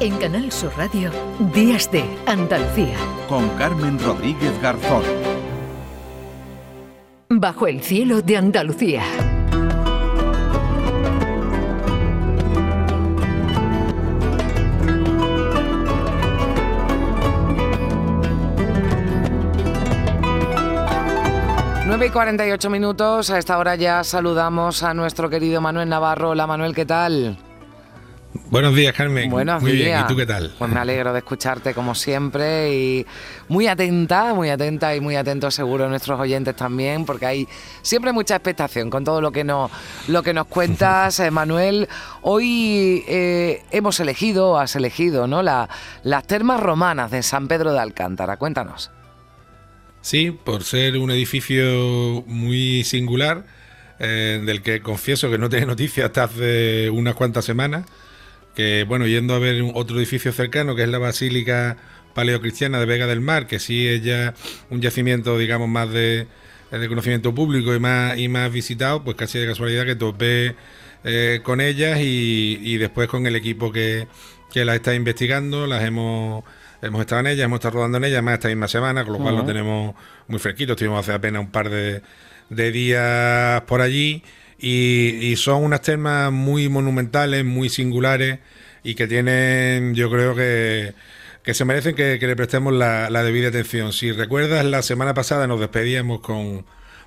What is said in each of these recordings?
En Canal Sur Radio, Días de Andalucía. Con Carmen Rodríguez Garzón. Bajo el cielo de Andalucía. Nueve y 48 minutos, a esta hora ya saludamos a nuestro querido Manuel Navarro. Hola Manuel, ¿qué tal? Buenos días, Carmen. Buenos muy días. bien, ¿y tú qué tal? Pues me alegro de escucharte como siempre y muy atenta, muy atenta y muy atentos seguro nuestros oyentes también, porque hay siempre mucha expectación con todo lo que nos, lo que nos cuentas, eh, Manuel. Hoy eh, hemos elegido, has elegido, ¿no? La, las termas romanas de San Pedro de Alcántara. Cuéntanos. Sí, por ser un edificio muy singular, eh, del que confieso que no tenía noticia hasta hace unas cuantas semanas, que bueno, yendo a ver otro edificio cercano, que es la Basílica Paleocristiana de Vega del Mar, que sí es ya un yacimiento, digamos, más de, de conocimiento público y más, y más visitado, pues casi de casualidad que topé eh, con ellas y, y después con el equipo que, que las está investigando, las hemos, hemos estado en ellas, hemos estado rodando en ellas más esta misma semana, con lo cual lo tenemos muy fresquito, estuvimos hace apenas un par de, de días por allí y, y son unas termas muy monumentales, muy singulares y que tienen, yo creo que, que se merecen que, que le prestemos la, la debida atención. Si recuerdas, la semana pasada nos despedíamos con,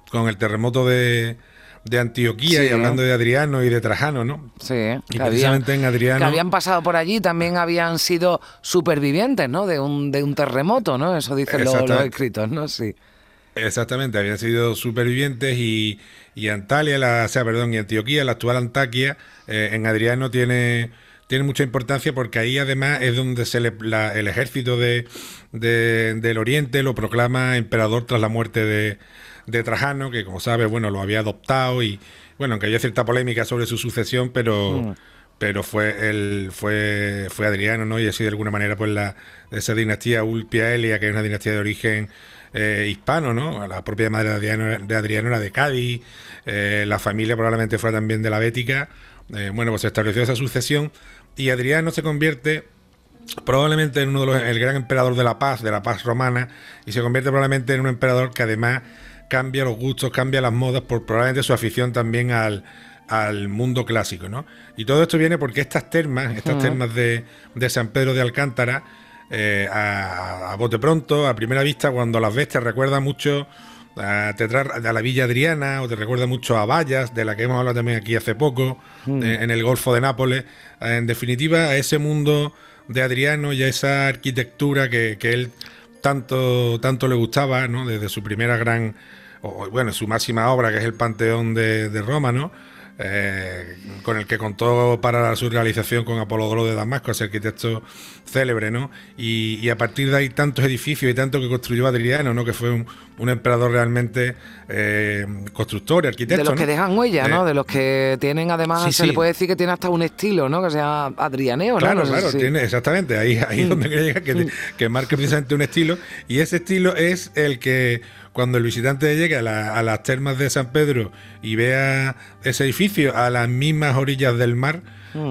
con el terremoto de, de Antioquía Sí. y hablando de Adriano y de Trajano, ¿no? Sí, Y que precisamente en Adriano- que habían pasado por allí, también habían sido supervivientes, ¿no? De un, de un terremoto, ¿no? Eso dicen los, los escritos, ¿no? Sí. Exactamente, habían sido supervivientes y, y Antalya, la, o sea, perdón, y Antioquía, la actual Antaquia, eh, en Adriano tiene, tiene mucha importancia porque ahí además es donde se le- la- el ejército de, de- del Oriente lo proclama emperador tras la muerte de, de Trajano, que como sabes, bueno, lo había adoptado y bueno, aunque había cierta polémica sobre su sucesión, pero pero fue el fue fue Adriano, ¿no? Y así de alguna manera pues la esa dinastía Ulpia Elia, que es una dinastía de origen eh, hispano, ¿no? La propia madre de Adriano, de Adriano era de Cádiz, eh, la familia probablemente fue también de la Bética. Eh, bueno, pues se estableció esa sucesión y Adriano se convierte probablemente en uno de los el gran emperador de la paz, de la paz romana, y se convierte probablemente en un emperador que además cambia los gustos, cambia las modas por probablemente su afición también al, al mundo clásico, ¿no? Y todo esto viene porque estas termas, estas termas de, de San Pedro de Alcántara, eh, a, a bote pronto, a primera vista, cuando las ves te recuerda mucho a, te trae a la Villa Adriana o te recuerda mucho a Vallas, de la que hemos hablado también aquí hace poco, eh, en el Golfo de Nápoles. En definitiva, a ese mundo de Adriano y a esa arquitectura que, que él tanto, tanto le gustaba, ¿no? Desde su primera gran, o bueno, su máxima obra, que es el Panteón de, de Roma, ¿no? Eh, con el que contó para su realización con Apolodoro de Damasco, ese arquitecto célebre, ¿no? Y, y a partir de ahí tantos edificios y tanto que construyó Adriano, ¿no? Que fue un, un emperador realmente eh, constructor y arquitecto. De los ¿no? que dejan huella, ¿no? De los que tienen además, Sí, se le puede decir que tiene hasta un estilo, ¿no? Que se llama Adrianeo, ¿no? Claro, No claro, si- tiene, exactamente, ahí, ahí es donde quería llegar, que, que marque precisamente un estilo, y ese estilo es el que cuando el visitante llegue a, la- a las termas de San Pedro y vea ese edificio a las mismas orillas del mar,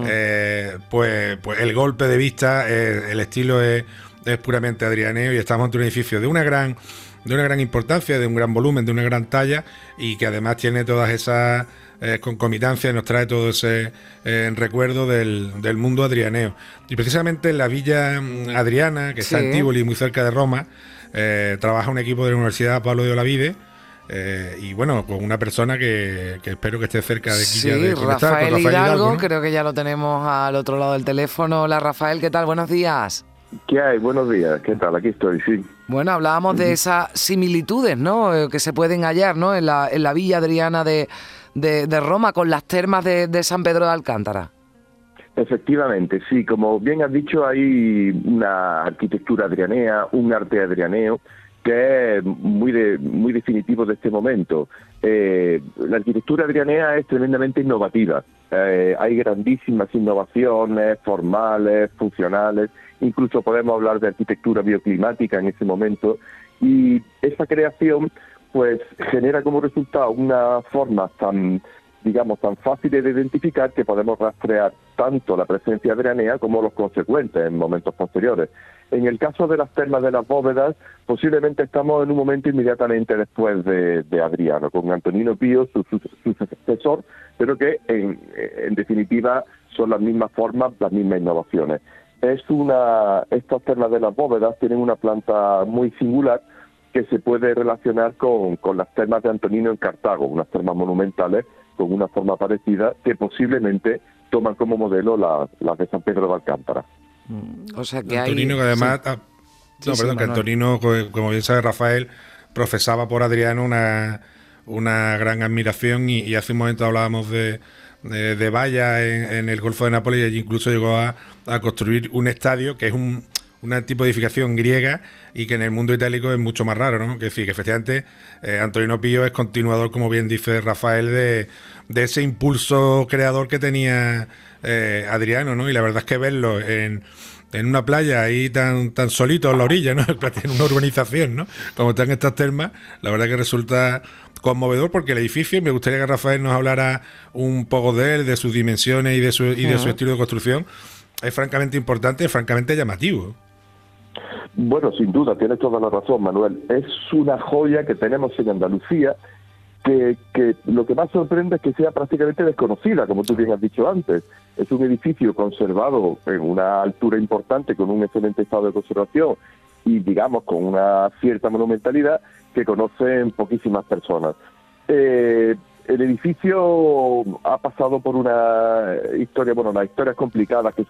eh, pues, pues el golpe de vista, eh, el estilo es, es puramente adrianeo y estamos ante un edificio de una gran de una gran importancia, de un gran volumen, de una gran talla y que además tiene todas esas eh, concomitancias, nos trae todo ese eh, recuerdo del, del mundo adrianeo. Y precisamente en la villa mm, Adriana, que está Sí. en Tívoli, muy cerca de Roma, eh, trabaja un equipo de la Universidad Pablo de Olavide. eh, y bueno, con una persona que, que espero que esté cerca de aquí Sí, ya de Rafael, Hidalgo, ¿no? creo que ya lo tenemos al otro lado del teléfono. Hola Rafael, ¿qué tal? Buenos días. ¿Qué hay? Buenos días. ¿Qué tal? Aquí estoy, sí. Bueno, hablábamos de esas similitudes, ¿no? Eh, Que se pueden hallar, ¿no? En la, en la villa adriana de, de, de Roma con las termas de, de San Pedro de Alcántara. Efectivamente, sí. Como bien has dicho, hay una arquitectura adrianea, un arte adrianeo que es muy de- muy definitivo de este momento. Eh, la arquitectura adrianea es tremendamente innovativa. Eh, hay grandísimas innovaciones formales, funcionales, incluso podemos hablar de arquitectura bioclimática en ese momento, y esa creación pues genera como resultado una forma tan digamos, tan fáciles de identificar que podemos rastrear tanto la presencia adrianea como los consecuentes en momentos posteriores. En el caso de las termas de las bóvedas, posiblemente estamos en un momento inmediatamente después de, Adriano, con Antonino Pío, su, sucesor, pero que en, en, definitiva son las mismas formas, las mismas innovaciones. Es estas termas de las bóvedas tienen una planta muy singular que se puede relacionar con, con las termas de Antonino en Cartago, unas termas monumentales con una forma parecida que posiblemente toman como modelo las de San Pedro de Alcántara. Mm, o sea que Antonino, que además, ah, no, perdón, que Antonino, como bien sabe Rafael, profesaba por Adriano una, una gran admiración y, hace un momento hablábamos de, de, Valla en, el Golfo de Nápoles y allí incluso llegó a, a construir un estadio que es un, una tipo de edificación griega y que en el mundo itálico es mucho más raro, ¿no? Que decir, que efectivamente eh, Antonino Pío es continuador, como bien dice Rafael, de, ese impulso creador que tenía eh, Adriano, ¿no? Y la verdad es que verlo en, en una playa ahí tan, tan solito en la orilla, ¿no? en una urbanización, ¿no? Como están estas termas, la verdad que resulta conmovedor porque el edificio, y me gustaría que Rafael nos hablara un poco de él, de sus dimensiones y de su, y de su estilo de construcción, es francamente importante, es francamente llamativo. Bueno, sin duda, tienes toda la razón, Manuel. Es una joya que tenemos en Andalucía que, que, lo que más sorprende es que sea prácticamente desconocida, como tú bien has dicho antes. Es un edificio conservado en una altura importante, con un excelente estado de conservación y, digamos, con una cierta monumentalidad que conocen poquísimas personas. Eh, el edificio ha pasado por una historia, bueno, las historias complicadas que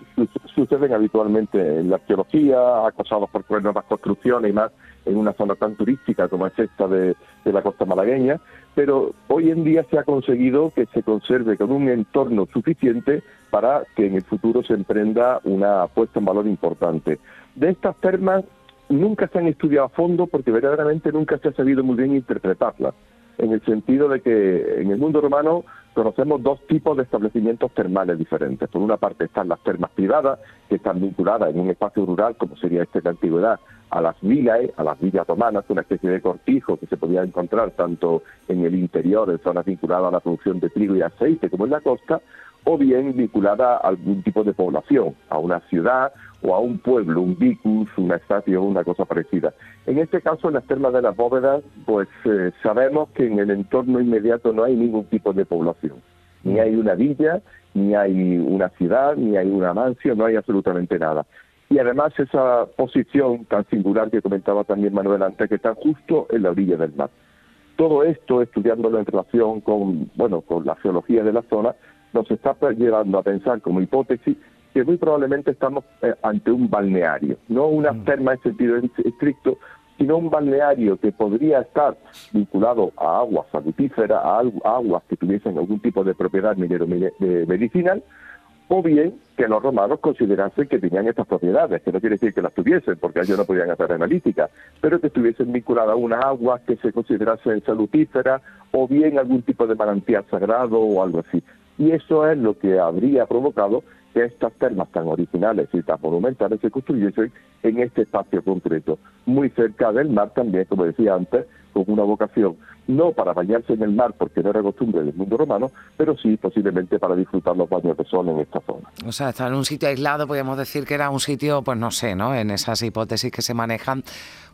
suceden habitualmente en la arqueología, acosados por nuevas construcciones y más en una zona tan turística como es esta de, la costa malagueña, pero hoy en día se ha conseguido que se conserve con un entorno suficiente para que en el futuro se emprenda una puesta en valor importante. De estas termas nunca se han estudiado a fondo porque verdaderamente nunca se ha sabido muy bien interpretarlas en el sentido de que en el mundo romano conocemos dos tipos de establecimientos termales diferentes. Por una parte están las termas privadas, que están vinculadas en un espacio rural, como sería este de antigüedad, a las vilae, a las villas romanas, una especie de cortijo que se podía encontrar tanto en el interior, en zonas vinculadas a la producción de trigo y aceite, como en la costa, o bien vinculada a algún tipo de población, a una ciudad o a un pueblo, un vicus, una estación, una cosa parecida. En este caso, en las termas de las bóvedas, pues eh, sabemos que en el entorno inmediato no hay ningún tipo de población. Ni hay una villa, ni hay una ciudad, ni hay una mansión, no hay absolutamente nada. Y además esa posición tan singular que comentaba también Manuel antes, que está justo en la orilla del mar. Todo esto, estudiándolo en relación con, bueno, con la geología de la zona, nos está llevando a pensar como hipótesis que muy probablemente estamos eh, ante un balneario, no una mm. terma en sentido estricto, sino un balneario que podría estar vinculado a aguas salutíferas, a aguas que tuviesen algún tipo de propiedad minero medicinal, o bien que los romanos considerasen que tenían estas propiedades, que no quiere decir que las tuviesen, porque ellos no podían hacer analítica, pero que estuviesen vinculadas a unas aguas que se considerasen salutíferas, o bien algún tipo de manantial sagrado o algo así. Y eso es lo que habría provocado que estas termas tan originales y tan monumentales se construyesen en este espacio concreto, muy cerca del mar también, como decía antes, con una vocación no para bañarse en el mar porque no era costumbre del mundo romano, pero sí posiblemente para disfrutar los baños de sol en esta zona. O sea, estar en un sitio aislado, podríamos decir que era un sitio, pues no sé, ¿no? En esas hipótesis que se manejan,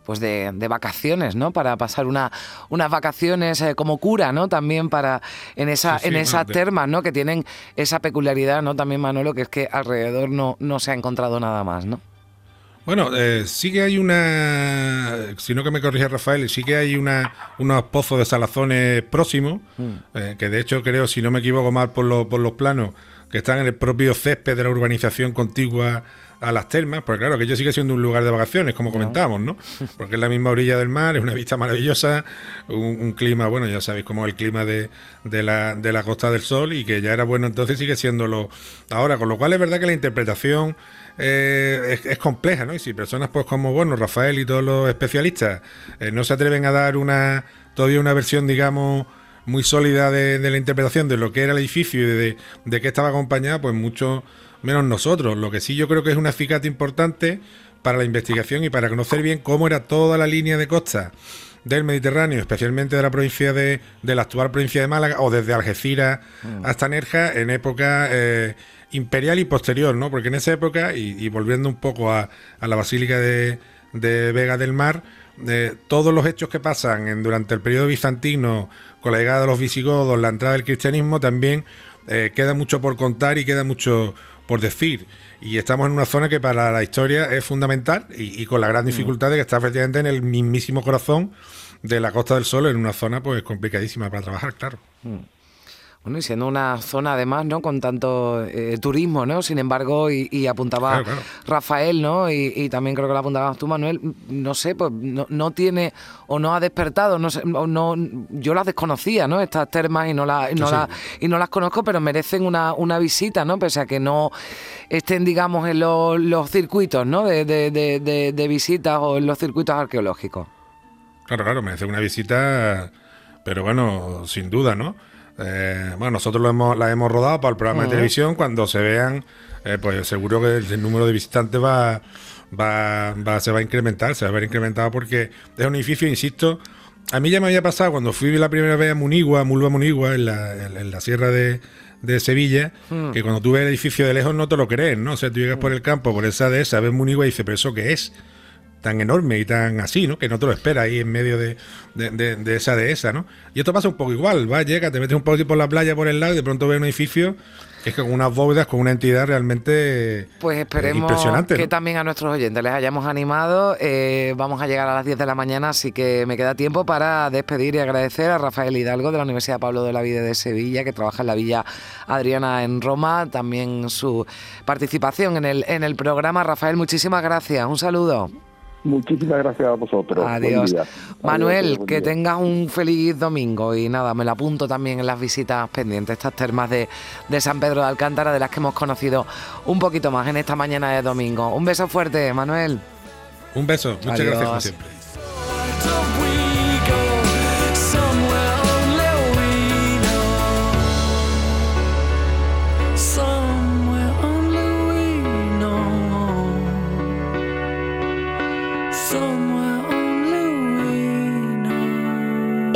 pues de, vacaciones, ¿no? Para pasar una, unas vacaciones eh, como cura, ¿no? También para en esa en esas termas, ¿no? Que tienen esa peculiaridad, ¿no? También Manolo, que es que alrededor no, no se ha encontrado nada más, ¿no? Bueno, eh, sí que hay una, si no que me corrige Rafael, sí que hay una, unos pozos de salazones próximos, mm. eh, que de hecho creo, si no me equivoco mal por, por los planos, que están en el propio césped de la urbanización contigua a las termas, porque claro, que ello sigue siendo un lugar de vacaciones, como comentamos, ¿no? Porque es la misma orilla del mar, es una vista maravillosa, un, clima, bueno, ya sabéis cómo es el clima de, de, la, de la Costa del Sol y que ya era bueno entonces, sigue siéndolo ahora, con lo cual es verdad que la interpretación eh, es, compleja, ¿no? Y si personas pues como, bueno, Rafael y todos los especialistas eh, no se atreven a dar una todavía una versión, digamos, muy sólida de, la interpretación de lo que era el edificio y de, de qué estaba acompañada, pues mucho menos nosotros. Lo que sí yo creo que es un acicate importante para la investigación y para conocer bien cómo era toda la línea de costa del Mediterráneo, especialmente de la provincia de, de la actual provincia de Málaga, o desde Algeciras mm. hasta Nerja, en época eh, imperial y posterior, ¿no? Porque en esa época, y, volviendo un poco a, la Basílica de, Vega del Mar, eh, todos los hechos que pasan en, durante el periodo bizantino, con la llegada de los visigodos, la entrada del cristianismo, también eh, queda mucho por contar y queda mucho por decir. Y estamos en una zona que para la historia es fundamental y, con la gran mm. dificultad de que está efectivamente en el mismísimo corazón de la Costa del Sol, en una zona pues complicadísima para trabajar, claro. Mm. Bueno, y siendo una zona además, ¿no? Con tanto eh, turismo, ¿no? Sin embargo, y, apuntaba Rafael, ¿no? Y, también creo que lo apuntabas tú, Manuel, no sé, pues no, tiene o no ha despertado, no sé, no, yo las desconocía, ¿no? Estas termas y no, la, y no, y no las conozco, pero merecen una, una visita, ¿no? Pese a que no estén, digamos, en los, circuitos, ¿no? De, de, de visitas o en los circuitos arqueológicos. Claro, claro, merece una visita, pero bueno, sin duda, ¿no? Eh, bueno, nosotros lo hemos, la hemos rodado para el programa de televisión. Cuando se vean, eh, pues seguro que el, número de visitantes va, va, se va a incrementar, se va a ver incrementado porque es un edificio, insisto. A mí ya me había pasado cuando fui la primera vez a Munigua, Mulva Munigua, en la, en, la sierra de, Sevilla, hmm. que cuando tú ves el edificio de lejos no te lo crees, ¿no? O sea, tú llegas por el campo, por esa dehesa, ves Munigua y dices, ¿pero eso qué es? Tan enorme y tan así, ¿no? Que no te lo espera ahí en medio de, de, esa dehesa, ¿no? Y esto pasa un poco igual, va, llega, te metes un poco por la playa, por el lado y de pronto ves un edificio que es con unas bóvedas, con una entidad realmente pues esperemos que también a nuestros oyentes les hayamos animado. Eh, vamos a llegar a las 10 de la mañana, así que me queda tiempo para despedir y agradecer a Rafael Hidalgo de la Universidad Pablo de la Vida de Sevilla, que trabaja en la Villa Adriana en Roma, también su participación en el, en el programa. Rafael, muchísimas gracias. Un saludo. Muchísimas gracias a vosotros. Adiós. Manuel, que tengas un feliz domingo y nada, me lo apunto también en las visitas pendientes, estas termas de, de San Pedro de Alcántara, de las que hemos conocido un poquito más en esta mañana de domingo. Un beso fuerte, Manuel. Un beso, muchas gracias como siempre.